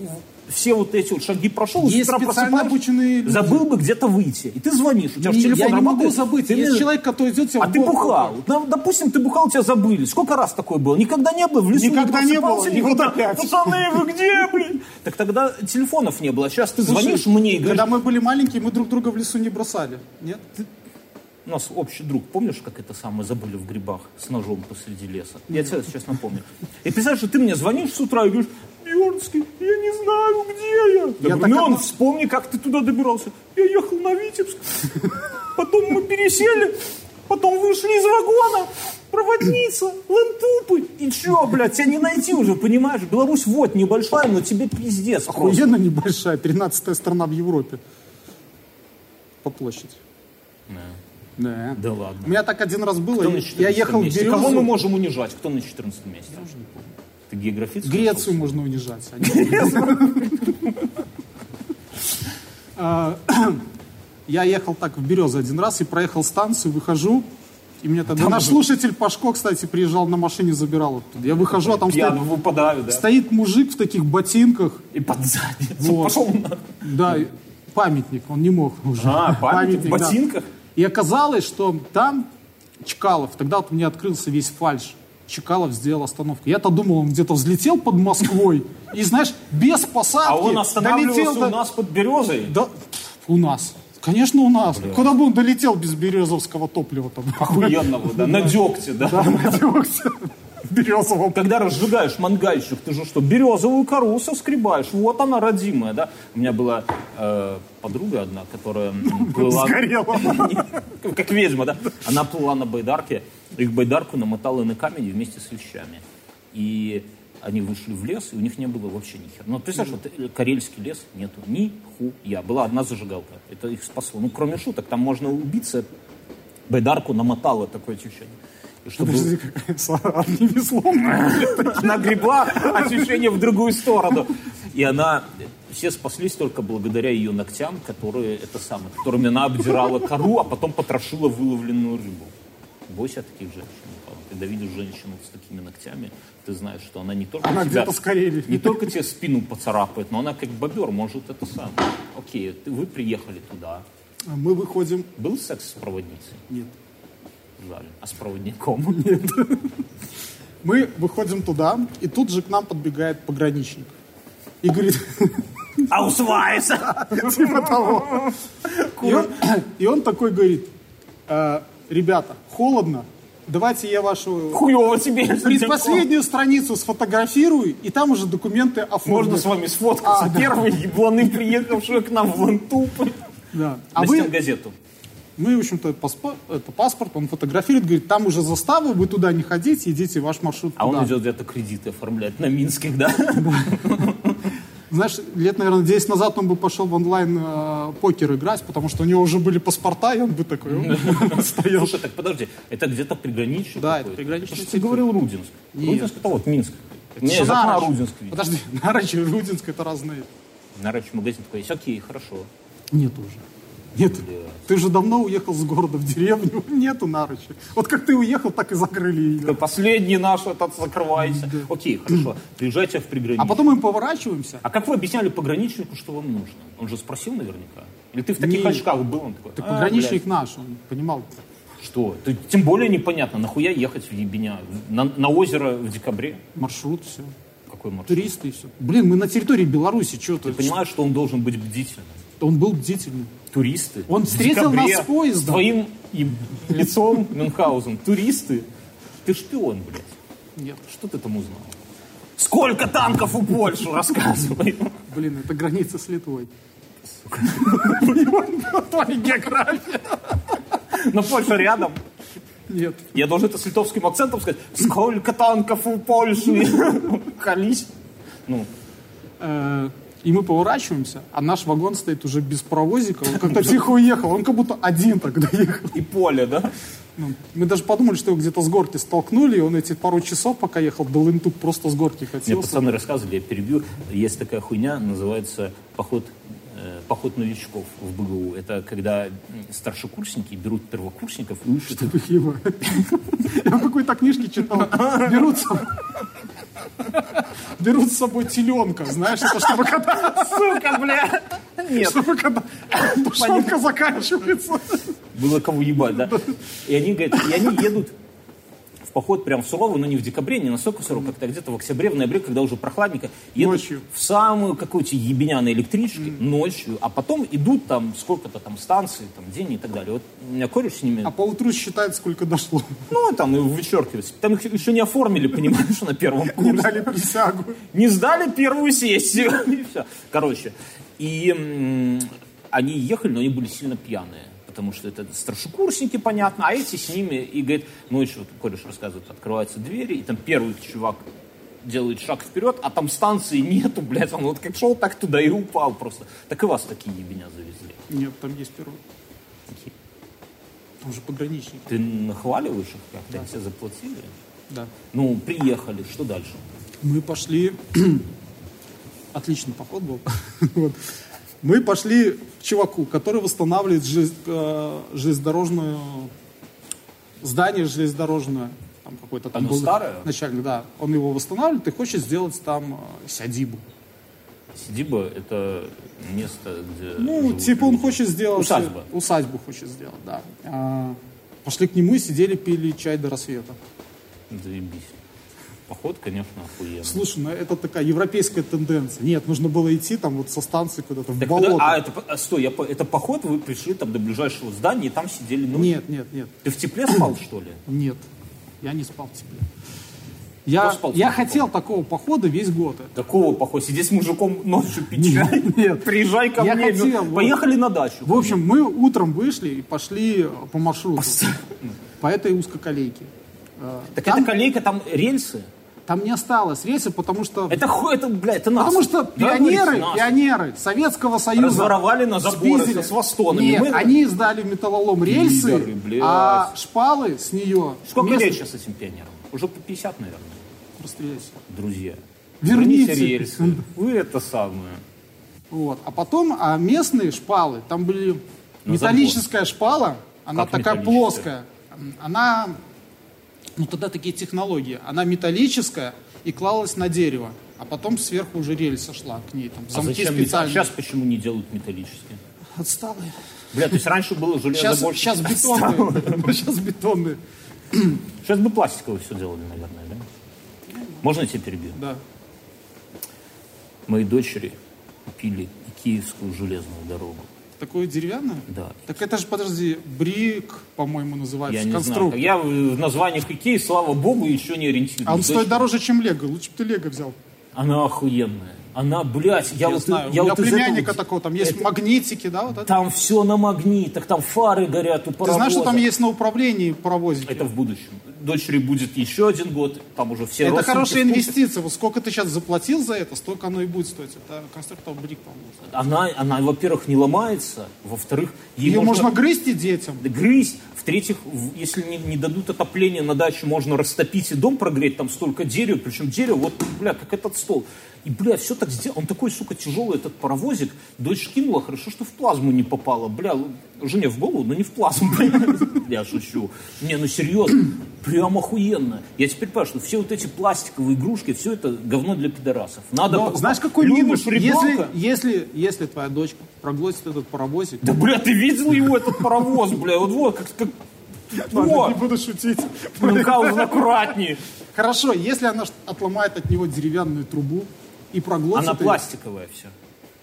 все вот эти вот шаги прошел, Есть с утра специально обученные люди. забыл бы где-то выйти. И ты звонишь, у тебя же Не, телефон я не могу работает, забыть. ты Есть мне- человек, который идет тебе А ты бухал. Допустим, ты бухал, тебя забыли. Сколько раз такое было? Никогда не было. В лесу Никогда не было, просыпался, и вот опять. Пацаны, вы где, блин? Так тогда телефонов не было. Сейчас ты звонишь Слушай, мне и говоришь, Когда мы были маленькие, мы друг друга в лесу не бросали. Нет? у нас общий друг, помнишь, как это самое забыли в грибах с ножом посреди леса? Я тебе сейчас напомню. И представляешь, что ты мне звонишь с утра и говоришь, Бьернский, я не знаю, где я. Я, говорю, так «Мион, одно- вспомни, как ты туда добирался. Я ехал на Витебск, потом мы пересели, потом вышли из вагона, проводница, лантупы. И чё, блядь, тебя не найти уже, понимаешь? Беларусь вот небольшая, но тебе пиздец просто. Охуенно небольшая, 13 страна в Европе. По площади. Да. Да ладно. У меня так один раз было. Я- 14 Я ехал в месте? Кого мы Березу. можем унижать? Кто на 14 месте? Я уже не помню. Ты географически? Грецию можно унижать. а А, Я ехал так в Березу один раз и проехал станцию, выхожу, и мне тогда наш слушатель Пашко, кстати, приезжал на машине, забирал оттуда. Я выхожу, а там стоит, выпадаю, да? стоит мужик в таких ботинках, И под задницу. Вот. Пошел на... да, памятник, он не мог уже. А, памятник в да. ботинках? И оказалось, что там Чкалов, тогда вот у меня открылся весь фальш. Чкалов сделал остановку. Я-то думал, он где-то взлетел под Москвой и, знаешь, без посадки А он долетел останавливался до- у нас под березой? Да, у нас. Конечно, у нас. Куда бы он долетел без березовского топлива там? Охуенного, да, на дегте, да. Да, надеялся. Березового. Когда разжигаешь мангальщик, ты же что, березовую кору соскребаешь. Вот она, родимая, да. У меня была э, подруга одна, которая плыла... Сгорела. Как ведьма, да? Она плыла на байдарке, их байдарку намотала на камень вместе с вещами. И они вышли в лес, и у них не было вообще ни хера. Ну, представляешь, вот э, карельский лес нету ни хуя. Была одна зажигалка. Это их спасло. Ну, кроме шуток, там можно убиться. Байдарку намотало такое ощущение. Чтобы... Подожди, какая с одним веслом. Она гребла ощущение в другую сторону. И она, все спаслись только благодаря ее ногтям, которые, это самое, которыми она обдирала кору, а потом потрошила выловленную рыбу. Бойся таких женщин. Когда видишь женщину с такими ногтями, ты знаешь, что она не только Она тебя, где-то с Карелии. не только тебе спину поцарапает, но она как бобер может это самое. Окей, ты, вы приехали туда. Мы выходим. Был секс с проводницей? Нет. Жаль. А с проводником? Мы выходим туда, и тут же к нам подбегает пограничник. И говорит, Аусвайса! типа того. И он, и он такой говорит, «Э, ребята, холодно, давайте я вашу Хуево тебе. предпоследнюю страницу сфотографирую, и там уже документы оформлю. Можно с вами сфоткаться. А, да. Первый ебланы, приехавшие к нам в Лантупы. Да. А А вы, газету. Мы, в общем-то, паспо- это паспорт, он фотографирует, говорит, там уже застава, вы туда не ходите, идите ваш маршрут А он туда. идет где-то кредиты оформлять на Минских, да? Знаешь, лет, наверное, 10 назад он бы пошел в онлайн э, покер играть, потому что у него уже были паспорта, и он бы такой стоял. Слушай, так подожди, это где-то приграничье Да, это приграничный Это Ты говорил Рудинск. Нет. Рудинск это вот Минск. Не, Что из окна Нарочь? Рудинск. Подожди, Нарочь и Рудинск это разные. Нарочь магазин такой, есть, окей, хорошо. Нет уже. Нет. Ты же давно уехал с города в деревню. Нету Нарочи. Вот как ты уехал, так и закрыли ее. последний наш этот закрывается. Окей, хорошо. Приезжайте в приграничье. А потом мы поворачиваемся. А как вы объясняли пограничнику, что вам нужно? Он же спросил наверняка. Или ты в таких Не. очках был? Он такой, Так «А, пограничник блядь, наш, он понимал. Что? Ты- тем более непонятно, нахуя ехать в Ебеня? На, на озеро в декабре? Маршрут, все. Какой маршрут? Туристы и все. Блин, мы на территории Беларуси, что то Ты понимаешь, что он должен быть бдительным? Он был бдительный. Туристы. Он встретил нас с поездом. Своим лицом Мюнхгаузен. Туристы. Ты шпион, блядь. Нет. Что ты там узнал? Сколько танков у Польши, рассказывай. Блин, это граница с Литвой. Твоя география. Но Польша рядом. Нет. Я должен это с литовским акцентом сказать. Сколько танков у Польши? Колись. Ну, Э, И мы поворачиваемся, а наш вагон стоит уже без паровозика. Он как-то тихо уехал. Он как будто один тогда ехал. и поле, да? Ну, Мы даже подумали, что его где-то с горки столкнули, и он эти пару часов, пока ехал до Лынтук, просто с горки Мне катился. пацаны рассказывали, я перебью. Есть такая хуйня, называется поход, э, поход новичков в БГУ. Это когда старшекурсники берут первокурсников и учат их Его. Я в какой-то книжке читал. Берутся, Берут с собой теленка, знаешь, это чтобы когда, Сука, бля! Нет. чтобы когда тушенка заканчивается. Было кого ебать, да? И они, говорят, и они едут поход прям в суровый, но не в декабре, не настолько сурово, как-то где-то в октябре, в ноябре, когда уже прохладненько, едут Ночью. в самую какую-то ебеня на электричке ночью, а потом идут там сколько-то там станций, там день и так далее. Вот у меня кореш с ними, А поутру считает, сколько дошло. ну, там и вычеркиваются. Там их еще не оформили, понимаешь, на первом Не курсе. дали присягу. не сдали первую сессию. И все. Короче, и они ехали, но они были сильно пьяные. Потому что это старшекурсники, понятно, а эти с ними, и говорит, ночью, вот кореш рассказывает, открываются двери, и там первый чувак делает шаг вперед, а там станции нету, блядь, он вот как шел, так туда и упал просто. Так и вас такие ебеня завезли. Нет, там есть первый. Там же пограничник. Ты нахваливаешь их как-то, они тебе заплатили? Да. Ну, приехали, что дальше? Мы пошли... Отличный поход был. Вот. Мы пошли к чуваку, который восстанавливает желез- э, железнодорожную... Здание железнодорожное. Там какой-то там Оно был старое? начальник, да. Он его восстанавливает и хочет сделать там э, сядибу. Сидиба — это место, где Ну, типа он люди. хочет сделать... Усадьба. Усадьбу хочет сделать, да. А, пошли к нему и сидели, пили чай до рассвета. Заебись. Поход, конечно, охуенный. Слушай, ну это такая европейская тенденция. Нет, нужно было идти там вот со станции куда-то в Так болото. куда- а, это, а, стой, я, это поход, вы пришли там до ближайшего здания и там сидели ночью? Нет, нет, нет, Ты в тепле спал, что ли? нет. Я не спал в тепле. Я, спал я хотел такого похода весь год. Какого похода? Сидеть с мужиком ночью пить чай? нет. Приезжай ко Я мне. хотел, ну, вот. Поехали на дачу. В общем, мы утром вышли и пошли э, по маршруту. По этой узкоколейке. Э, Так там, эта колейка, там рельсы? Там не осталось рельсы, потому что... Это хуй, это, бля, это нас. Потому что Да, пионеры, нас. пионеры Советского Союза Разворовали на заборы спиздили. со свастонами. Нет, Мы- они сдали металлолом рельсы, блядь. а шпалы с нее... Сколько вместо- лет сейчас этим пионерам? Уже по 50, наверное. Расстреляйся. Друзья. Верните. рельсы. Вы это самое. Вот. А потом, а местные шпалы, там были На металлическая шпала, она Как такая плоская. Она, ну тогда такие технологии, она металлическая и клалась на дерево. А потом сверху уже рельса шла к ней, там А замки зачем? специальные. Сейчас почему не делают металлические? Отсталые. Бля, то есть раньше было железо Сейчас, больше. сейчас бетонные. Сейчас бетонные. Сейчас бы пластиковые все делали, наверное, да? Можно я тебя перебью? Да. Мои дочери купили киевскую железную дорогу. Такое деревянное? Да. Так это же, подожди, брик, по-моему, называется, Я не знаю. конструкт. Я в названиях Икеи, слава богу, еще не ориентируюсь. А он стоит дороже, чем Лего. Лучше бы ты Лего взял. Она охуенная. Она, блядь, я, Я, вот... знаю. Я У меня вот этого племянника вот- такого, там есть это- магнитики, да, вот это. Там все на магнитах, там фары горят у Ты паровоза. знаешь, что там есть на управлении паровозики? Это в будущем. Дочери будет еще один год, там уже все Это хорошая инвестиция. Вот сколько ты сейчас заплатил за это, столько оно и будет стоить. Это конструктор брик, по-моему. Она, она, во-первых, не ломается, во-вторых, ей Ее можно грызть и детям. грызть. В-третьих, если не, не дадут отопление на даче, можно растопить и дом прогреть, там столько дерева, причем дерево, вот, бля, как этот стол. И, бля, все так сделано. Он такой, сука, тяжелый, этот паровозик. Дочь кинула, хорошо, что в плазму не попала. Бля, жене в голову, но не в плазму. Я шучу. Не, ну серьезно, прям охуенно. Я теперь понимаю, что все вот эти пластиковые игрушки, все это говно для пидорасов. Надо Но знаешь, какой минус? Если, если, если твоя дочка проглотит этот паровозик, Да, бля, ты видел его, этот паровоз, бля, вот вот, как, как... Ладно, не буду шутить. Ну, аккуратнее. Хорошо, если она отломает от него деревянную трубу и проглотит Она её, пластиковая все.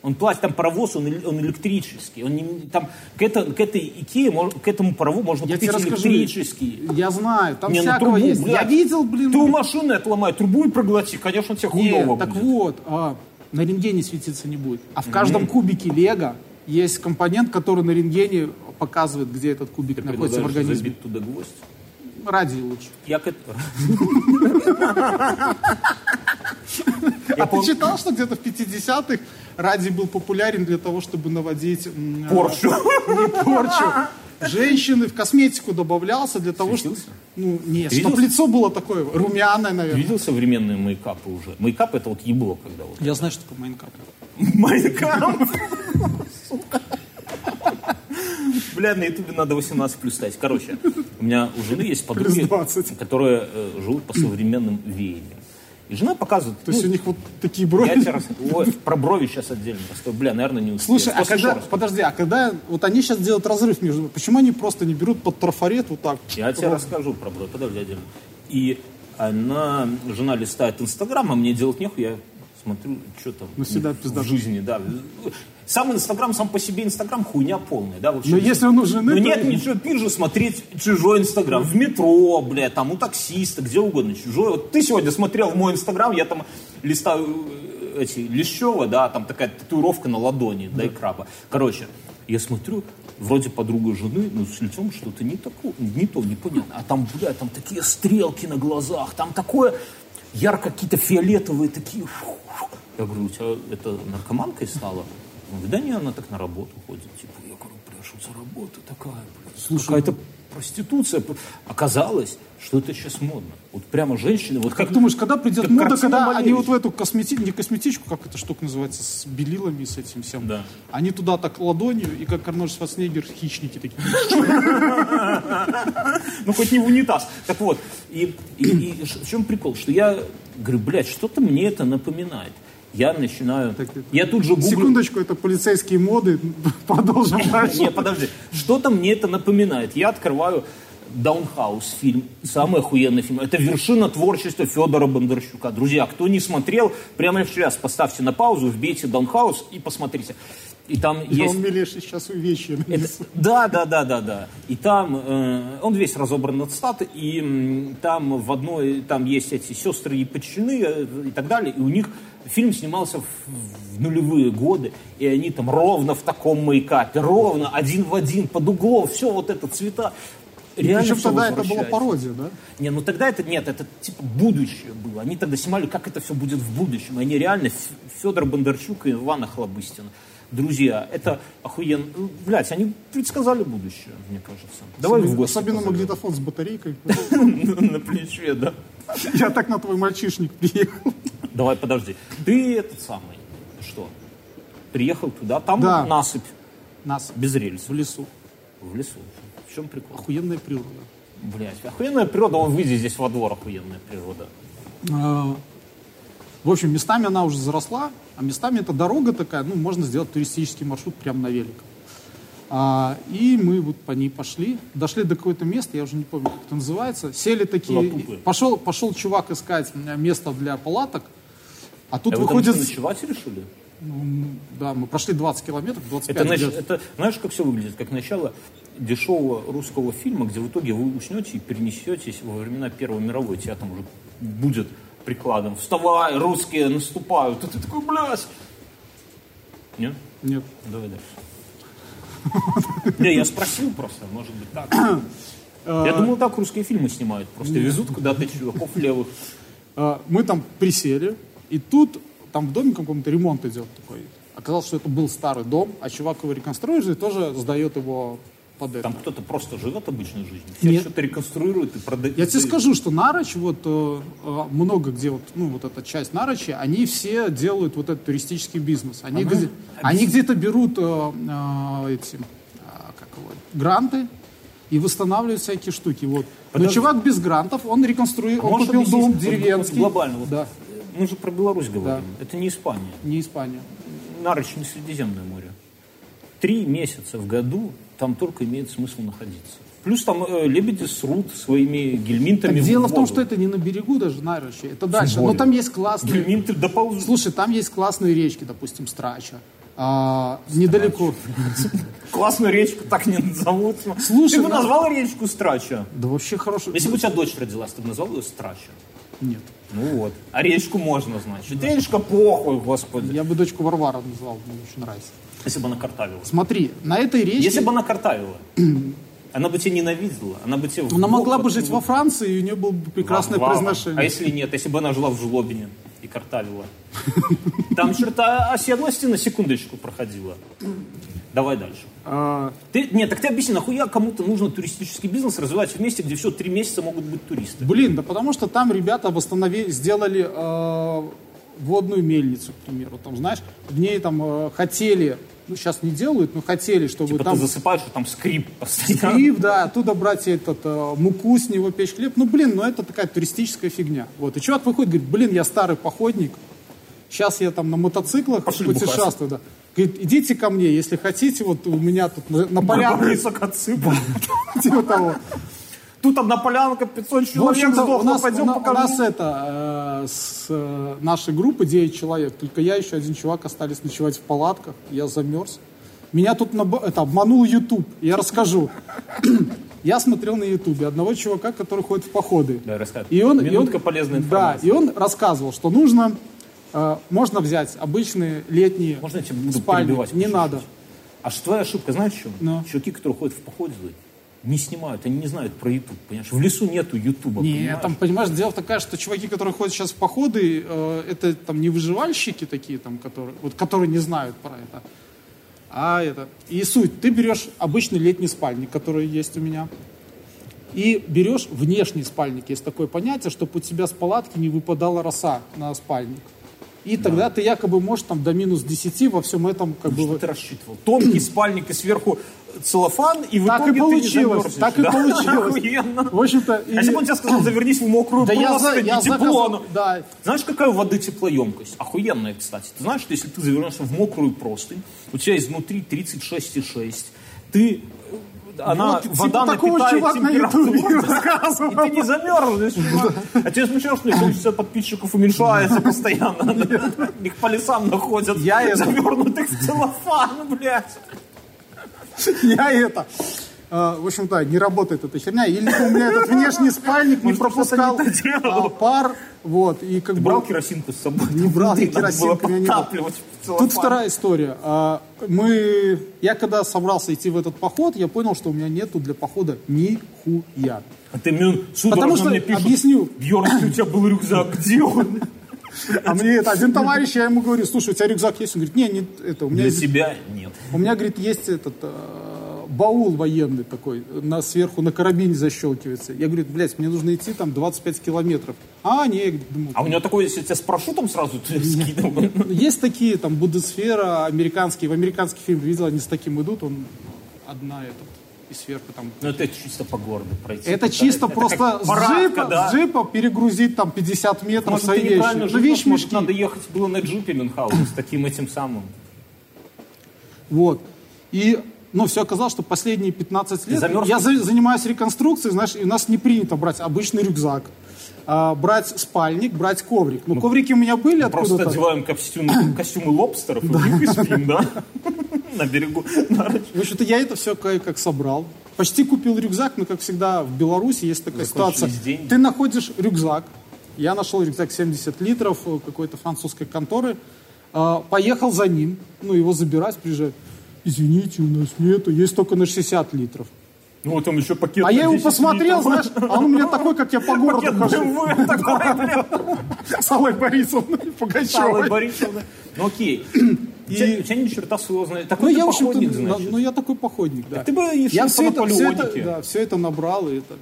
Он пластик, там паровоз, он, он электрический. Он не- там, к, это- к этой Икее, к этому парову можно Я купить тебе расскажу. электрический. Я знаю, там Не, ну всякого трубу, есть. блядь. Я видел, блин. Ты у машины отломай трубу и проглоти, конечно, тебе Не, хуево так будет. вот, а, на рентгене светиться не будет. А в каждом кубике лего есть компонент, который на рентгене показывает, где этот кубик находится в организме. забить туда гвоздь? Радий лучше. Я к а ты читал, что где-то в 50-х радий был популярен для того, чтобы наводить... а, Порчу. Не порчу. Женщины в косметику добавлялся для того, чтобы... Ну, нет, чтобы лицо было такое румяное, наверное. Видел современные мейкапы уже? Мейкап это вот ебло, когда вот. Я знаю, что такое Mein Kampf. Майнкап. Бля, на ютубе надо 18 плюс ставить. Короче, у меня у жены есть подруги, Плюс 20. которые э, живут по современным веяниям. И жена показывает. То есть ну, у них вот такие брови. я тебе рас- Ой, про брови сейчас отдельно расскажу. Бля, наверное, не успею. Слушай, а когда, подожди, а когда вот они сейчас делают разрыв между, почему они просто не берут под трафарет вот так? Я тебе расскажу про брови. Подожди отдельно. И она, жена листает Инстаграм, а мне делать нехуй, я смотрю, что там Ну, всегда в пизда. жизни, да. Сам Инстаграм, сам по себе Инстаграм хуйня полная, да. вообще. Но если он у жены, Ну то- нет, ничего пизже смотреть чужой Инстаграм. В метро, бля, там у таксиста, где угодно, чужой. Вот ты сегодня смотрел в мой Инстаграм, я там листаю э, эти, Лещева, да, там такая татуировка на ладони, да, и краба. Короче, я смотрю, вроде подруга жены, но с лицом что-то не, такое, не то, непонятно. А там, бля, там такие стрелки на глазах, там такое ярко какие-то фиолетовые такие. Я говорю, у тебя это наркоманкой стала? Он говорит, да не, она так на работу ходит. Типа, я говорю, бля, что за работа такая, бля? Слушай, какая-то проституция. Оказалось, что это сейчас модно. Вот прямо женщины, вот Как думаешь, когда придет как мода, когда они вот в эту косметичку, не косметичку, как эта штука называется, с белилами, с этим всем, Да. они туда так ладонью, и как Арнольд Шварценеггер, хищники такие. Ну, хоть не в унитаз. Так вот, и, в чем прикол? Что я говорю, блядь, что-то мне это напоминает. Я начинаю... Так это- Я тут же гуглю... Секундочку, это полицейские моды, продолжим дальше. Не, подожди. Что-то мне это напоминает. Я открываю Даунхаус фильм. Самый охуенный фильм. Это вершина творчества Федора Бондарчука. Друзья, кто не смотрел, прямо сейчас поставьте на паузу, вбейте Даунхаус и посмотрите. И там Я есть... он милейший сейчас увечья. Это- да, да, да, да, да. И там э, он весь разобран от статы, и там в одной, там есть эти сестры и подчины э, и так далее, и у них фильм снимался в, в нулевые годы, и они там ровно в таком мейкапе, ровно один в один, под углом, все вот это цвета. Реально Причем тогда это была пародия, да? Не, ну тогда это нет, это типа будущее было. Они тогда снимали, как это все будет в будущем. И Они реально Федор Бондарчук и Иван Охлобыстин. Друзья, это охуенно. Блять, они предсказали будущее, мне кажется. Давай в гости Особенно позовем. магнитофон с батарейкой. На плече, да. Я так на твой мальчишник приехал. Давай, подожди. Ты этот самый, что? Приехал туда, там Да. насыпь, Нас без рельс, в лесу. в лесу. В чем прикол? Охуенная природа. Блять, охуенная природа, он выйди здесь во двор, охуенная природа. В общем, местами она уже заросла, а местами это дорога такая, ну, можно сделать туристический маршрут прямо на великах. А, и мы вот по ней пошли, дошли до какого-то места, я уже не помню, как это называется, сели такие, Латупы. пошел, пошел чувак искать место для палаток, а тут А вы выходит, что, ночевать решили? да, мы прошли 20 километров, 25 Это, нач- где-то. это знаешь, как все выглядит? Как начало дешевого русского фильма, где в итоге вы уснете и перенесетесь во времена Первой мировой. Тебя там уже будет прикладом. Вставай, русские наступают. И ты такой, блядь. Нет? Нет. Давай дальше. Не, я спросил просто, может быть так. Я думал, так русские фильмы снимают. Просто везут куда-то чуваков левых. А, Мы там присели, и тут там в доме каком-то ремонт идет такой. Оказалось, что это был старый дом, а чувак его реконструирует и тоже сдает его под это. Там кто-то просто живет обычной жизнью. Все Нет. что-то реконструируют и продают. Я тебе скажу, что Нарочь, вот э, э, много где, вот, ну, вот эта часть Нарочи, они все делают вот этот туристический бизнес. Они, где, они где-то берут э, э, эти, а, как его, гранты и восстанавливают всякие штуки. Вот. Но Подожди. чувак без грантов, он реконструирует, он купил дом деревенский. глобально, вот Да, Мы же про Беларусь говорим. Это не Испания. не Испания. Нарочь не Средиземное море. Три месяца в году там только имеет смысл находиться. Плюс там э, лебеди срут своими гельминтами Так дело в том, воду. что это не на берегу даже Нарочи, это дальше. Но там есть классные... Гельминты доползут. Слушай, там есть классные речки, допустим, Страча. А, недалеко. Классную речку так не назовут. Слушай, Ты бы ну- назвал речку Страча? Да вообще хорошо. Если бы у тебя дочь родилась, ты бы назвал ее Страча? Нет. Ну вот. А речку можно, значит. Речка похуй, господи. Я бы дочку Варвара назвал, мне очень нравится. Если бы она картавила. Смотри, на этой речке... Если бы она картавила, она бы тебя ненавидела. Она бы тебе... в Она могла бы жить во Франции, и у нее было бы прекрасное во- произношение. А если нет? Если бы она жила в Жлобине и картавила? Там черта оседлости на секундочку проходила. Давай дальше. А, Ты, нет, так ты объясни, нахуя кому-то нужно туристический бизнес развивать в месте, где все три месяца могут быть туристы? блин, да потому что там ребята восстановили, сделали э, водную мельницу, к примеру. Там, знаешь, в ней там э, хотели ну, сейчас не делают, но хотели, чтобы Типа там ты засыпаешь, и там скрип постоянно. скрип, да, оттуда брать этот, э, муку с него, печь хлеб. Ну, блин, ну это такая туристическая фигня. Вот. И чувак выходит, говорит, блин, я старый походник, сейчас я там на мотоциклах Пошли путешествую. Да. Говорит, идите ко мне, если хотите, вот у меня тут на, на Борисок отсыпал. типа того. Тут одна полянка, 500 Ну, в человек общем-то, у сдохло, нас, пойдем у, на- у покажу. нас это, э, с э, нашей группы 9 человек, только я еще один чувак остались ночевать в палатках, я замерз. Меня тут наб- это, обманул YouTube, я расскажу. Я смотрел на Ютубе одного чувака, который ходит в походы. Да, рассказывай. И он, и он- Минутка полезной Да, информации. и он рассказывал, что нужно, э, можно взять обычные летние Можно буду спальни, не надо. А что твоя ошибка, знаешь, в чем? Ну. Чуваки, которые ходят в походы, не снимают, они не знают про YouTube, понимаешь? В лесу нету Ютуба, Не, понимаешь? там, понимаешь, дело такое, что чуваки, которые ходят сейчас в походы, э, это там не выживальщики такие, там, которые, вот, которые не знают про это. А это... И суть, ты берешь обычный летний спальник, который есть у меня, и берешь внешний спальник, есть такое понятие, чтобы у тебя с палатки не выпадала роса на спальник. И тогда ты якобы можешь там до минус 10 во всем этом как бы... Что ты рассчитывал? Тонкий спальник и сверху целлофан, и в Так и итоге ты не получилось, так и да? получилось. Охуенно. В общем-то... А если бы он тебе сказал, завернись в мокрую Да я простынь, я и тепло, заказал- оно- да. Знаешь, какая у воды теплоемкость? Охуенная, кстати. Ты знаешь, что если ты завернешься в мокрую простынь, у тебя изнутри 36,6, ты... э, Она, Вот, типа вода такого напитает чувак на температуру. Ютубе И ты не замерзнешь. А тебе смешно, что количество подписчиков уменьшается постоянно. Их по лесам находят, Я завернутых в целлофан, блядь. Я это... э, В общем-то, не работает эта херня. Или у меня этот внешний спальник не пропускал а, пар. Вот, и как. Брал керосинку с собой? Не брал я керосинку, меня не было. Тут вторая история. А, Мы, я когда собрался идти в этот поход, я понял, что у меня нету для похода нихуя. А ты мне Потому что, мне пишут, объясню. Бьерн, у тебя был рюкзак, где он? А мне это один товарищ, я ему говорю, слушай, у тебя рюкзак есть? Он говорит, не, не это, у меня Для себя нет. У меня, говорит, есть этот э, баул военный такой, на, сверху на карабине защелкивается. Я говорю, блядь, мне нужно идти там 25 километров. А, не, думаю, А у него такой, если тебя с парашютом сразу скидывал. есть такие, там, Буддесфера, американские, в американских фильмах видел, они с таким идут, он одна этот, и сверху там. Ну это чисто по городу пройти. Это чисто просто как с, парадка, джипа, да. с джипа перегрузить там 50 метров Может, свои вещи. Ну, вещь может, надо ехать было на джипе Мюнхгаузен с таким этим самым. Вот. И, ну, все оказалось, что последние 15 лет замерз? я за- занимаюсь реконструкцией, знаешь, и у нас не принято брать обычный рюкзак, а, брать спальник, брать коврик. Ну, коврики у меня были Просто откуда-то. одеваем костюмы, костюмы лобстеров и спим, да? На берегу. В общем-то, я это все как собрал. Почти купил рюкзак, но, как всегда, в Беларуси есть такая ситуация. Ты находишь рюкзак. Я нашел рюкзак 70 литров э, какой-то французской конторы. А, Поехал за ним, ну, его забирать, приезжать. Извините, у нас нету, есть только на 60 литров. Ну вот там еще пакет А я его 10 посмотрел, литров. знаешь, а он у меня такой, как я по городу Пакет хожу. BMW такой, блядь. С Аллой Борисовной Пугачевой. Борисовны. Ну окей. У тебя у тебя ни черта своего знает. Ну, Такой ты я, в походник, ну, значит. ну, я такой походник, да. Ты бы и я все по это, все, это, да, все это набрал, и это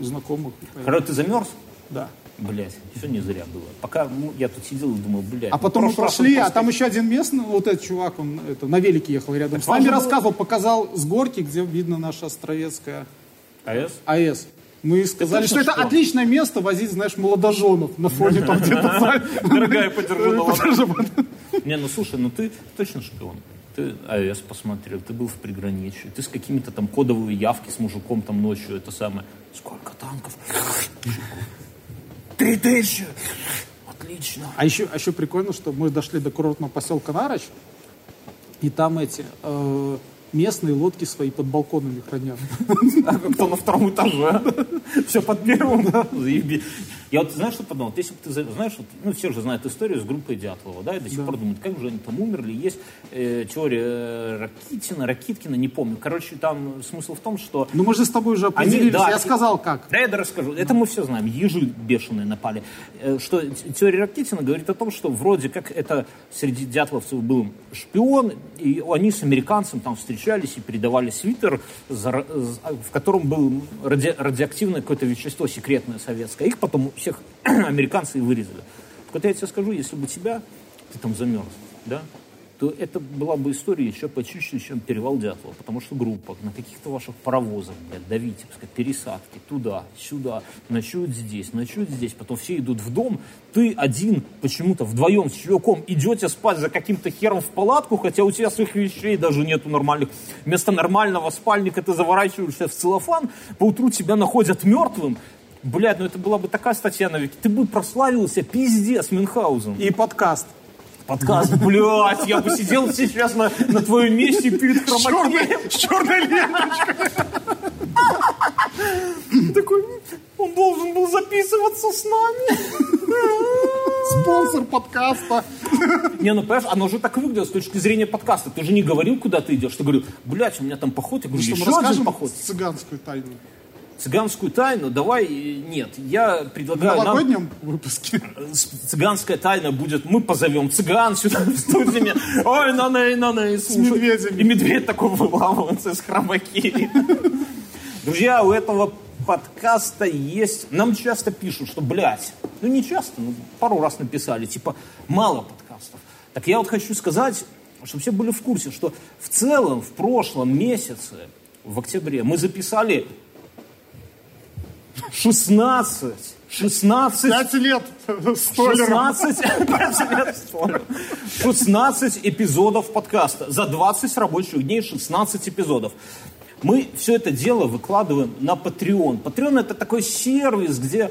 у знакомых. Короче, ты замерз? Да. Блять, все не зря было. Пока ну, я тут сидел и думал, блядь. А потом мы прошли, а просто- там еще один местный, вот этот чувак, он это, на велике ехал рядом с Так нами, важно было- рассказывал, показал с горки, где видно наша Островецкая АЭС? АЭС. Мы сказали, точно что это что? отличное место возить, знаешь, молодоженов на фоне там где-то. Дорогая, подержи. Не, ну слушай, ну ты точно шпион. Ты АЭС посмотрел, ты был в приграничье, ты с какими-то там кодовые явки с мужиком там ночью, это самое. Сколько танков? Три тысячи! Отлично. А еще, а еще прикольно, что мы дошли до курортного поселка Нароч, и там эти э, местные лодки свои под балконами хранят. А кто на втором этаже? Все под первым. Заеби. Я вот знаешь, что подумал? Вот Если бы ты знаешь, вот, ну все же знают историю с группой Дятлова, да, и до сих пор думают, как же они там умерли. Есть э, теория э, Ракитина, Ракиткина, не помню. Короче, там смысл в том, что Ну мы же с тобой уже Они- определились, да, я сказал как. Да, я да расскажу. Это мы все знаем. Ежи бешеные напали. Э, Что теория Ракитина говорит о том, что вроде как это среди дятловцев был шпион, и они с американцем там встречались и передавали свитер, в котором был ради- радиоактивное какое-то вещество секретное советское. Их потом всех американцы и вырезали. Вот я тебе скажу, если бы тебя, ты там замерз, да, то это была бы история еще почище, чем перевал Дятлова. Потому что группа на каких-то ваших паровозах, блядь, до Витебска, пересадки, туда, сюда, ночуют здесь, ночуют здесь, потом все идут в дом, ты один почему-то вдвоем с чуваком идете спать за каким-то хером в палатку, хотя у тебя своих вещей даже нету нормальных. Вместо нормального спальника ты заворачиваешься в целлофан, поутру тебя находят мертвым, Блядь, ну это была бы такая статья на веки. Ты бы прославился, пиздец, Мюнхгаузен. И подкаст. Подкаст, блядь, я бы сидел сейчас на, на твоем месте перед хромакеем. С черной ленточкой. Такой, он должен был записываться с нами. Спонсор подкаста. Не, ну понимаешь, оно же так выглядело с точки зрения подкаста. Ты же не говорил, куда ты идешь. Ты говорил, блядь, у меня там поход. Я говорю, еще один поход. цыганскую тайну? Цыганскую тайну, давай, э, нет. Я В предлагаю нам... новогоднем выпуске. С- цыганская тайна будет, мы позовем цыган сюда в студию. Ой, на на на на С медведями. И медведь такой выламывается из хромаки. Друзья, у этого подкаста есть... Нам часто пишут, что, блядь, ну не часто, ну, пару раз написали, типа, мало подкастов. Так я вот хочу сказать, чтобы все были в курсе, что в целом в прошлом месяце, в октябре, мы записали 16, 16 Пять лет столером. 16, пять лет столером. 16 эпизодов подкаста. За 20 рабочих дней 16 эпизодов. Мы все это дело выкладываем на Patreon. Patreon это такой сервис, где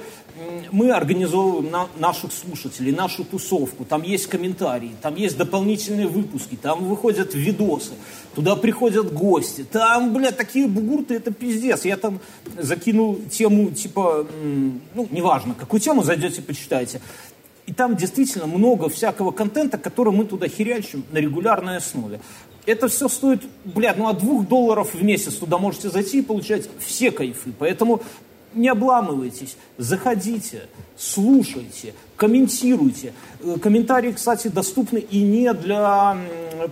мы организовываем на- наших слушателей, нашу тусовку. Там есть комментарии, там есть дополнительные выпуски, там выходят видосы, туда приходят гости. Там, блядь, такие бугурты, это пиздец. Я там закинул тему, типа, ну, неважно, какую тему зайдете, почитайте. И там действительно много всякого контента, который мы туда херячим на регулярной основе. Это все стоит, блядь, ну от двух долларов в месяц туда можете зайти и получать все кайфы. Поэтому не обламывайтесь, заходите, слушайте, комментируйте. Э, Комментарии, кстати, доступны и не для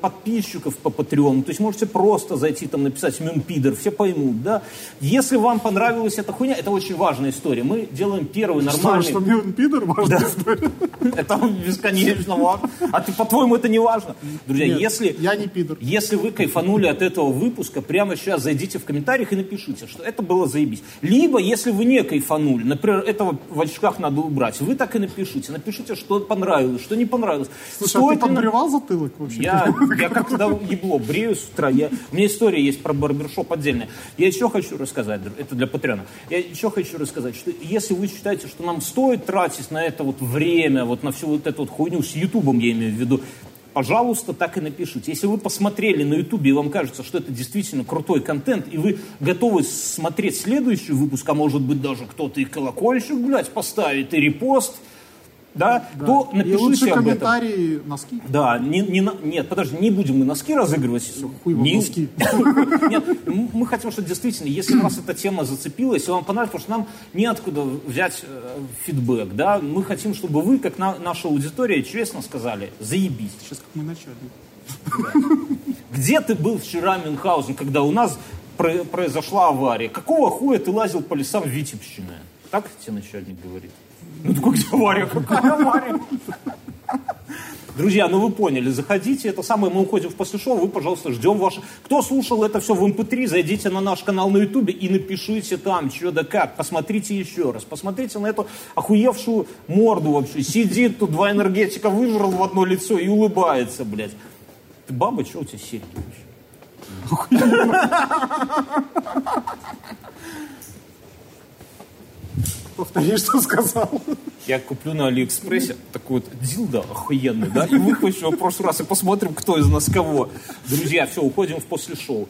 подписчиков по Patreon. То есть можете просто зайти там написать «Мюнпидер», все поймут, да. Если вам понравилась эта хуйня, это очень важная история. Мы делаем первый Что, нормальный... что Мюн Пидор важная история? Это бесконечно важно. А ты, по-твоему, это не важно? Друзья, Нет, если... я не пидор. Если вы кайфанули от этого выпуска, прямо сейчас зайдите в комментариях и напишите, что это было заебись. Либо, если вы не кайфанули, например, этого в очках надо убрать, вы так и напишите. Напишите, что понравилось, что не понравилось. Слушай, а ты Стоит ли на- подбривал затылок вообще? я, я как-то ебло брею с утра. Я, у меня история есть про барбершоп отдельная. Я еще хочу рассказать, это для Патреона. Я еще хочу рассказать, что если вы считаете, что нам стоит тратить на это вот время, вот на всю вот эту вот хуйню с Ютубом, я имею в виду, пожалуйста, так и напишите. Если вы посмотрели на Ютубе, и вам кажется, что это действительно крутой контент, и вы готовы смотреть следующий выпуск, а может быть даже кто-то и колокольчик, блядь, поставит, и репост, да, то И напишите лучше об этом. комментарии, носки. Да, не, не нет, подожди, не будем мы носки разыгрывать. хуй вам Не- носки. Нет, мы хотим, что действительно, если вас эта тема зацепила, если вам понравилось, потому что нам неоткуда взять э, фидбэк, да, мы хотим, чтобы вы, как на- наша аудитория, честно сказали, заебись. Сейчас как мы начали. Где ты был вчера, Мюнхгаузен, когда у нас про- произошла авария? Какого хуя ты лазил по лесам Витебщины? Так тебе начальник говорит? Ну, такой, где авария? Какая авария? Друзья, ну вы поняли, заходите, это самое, мы уходим в после шоу, вы, пожалуйста, ждем ваше... Кто слушал это все в MP3, зайдите на наш канал на Ютубе и напишите там, что да как, посмотрите еще раз, посмотрите на эту охуевшую морду вообще, сидит тут, два энергетика выжрал в одно лицо и улыбается, блядь. Ты баба, что у тебя серьги вообще? Повтори, что сказал. Я куплю на Алиэкспрессе такой вот дилда охуенный, да, и выхвачу его в прошлый раз и посмотрим, кто из нас кого. Друзья, все, уходим в после шоу.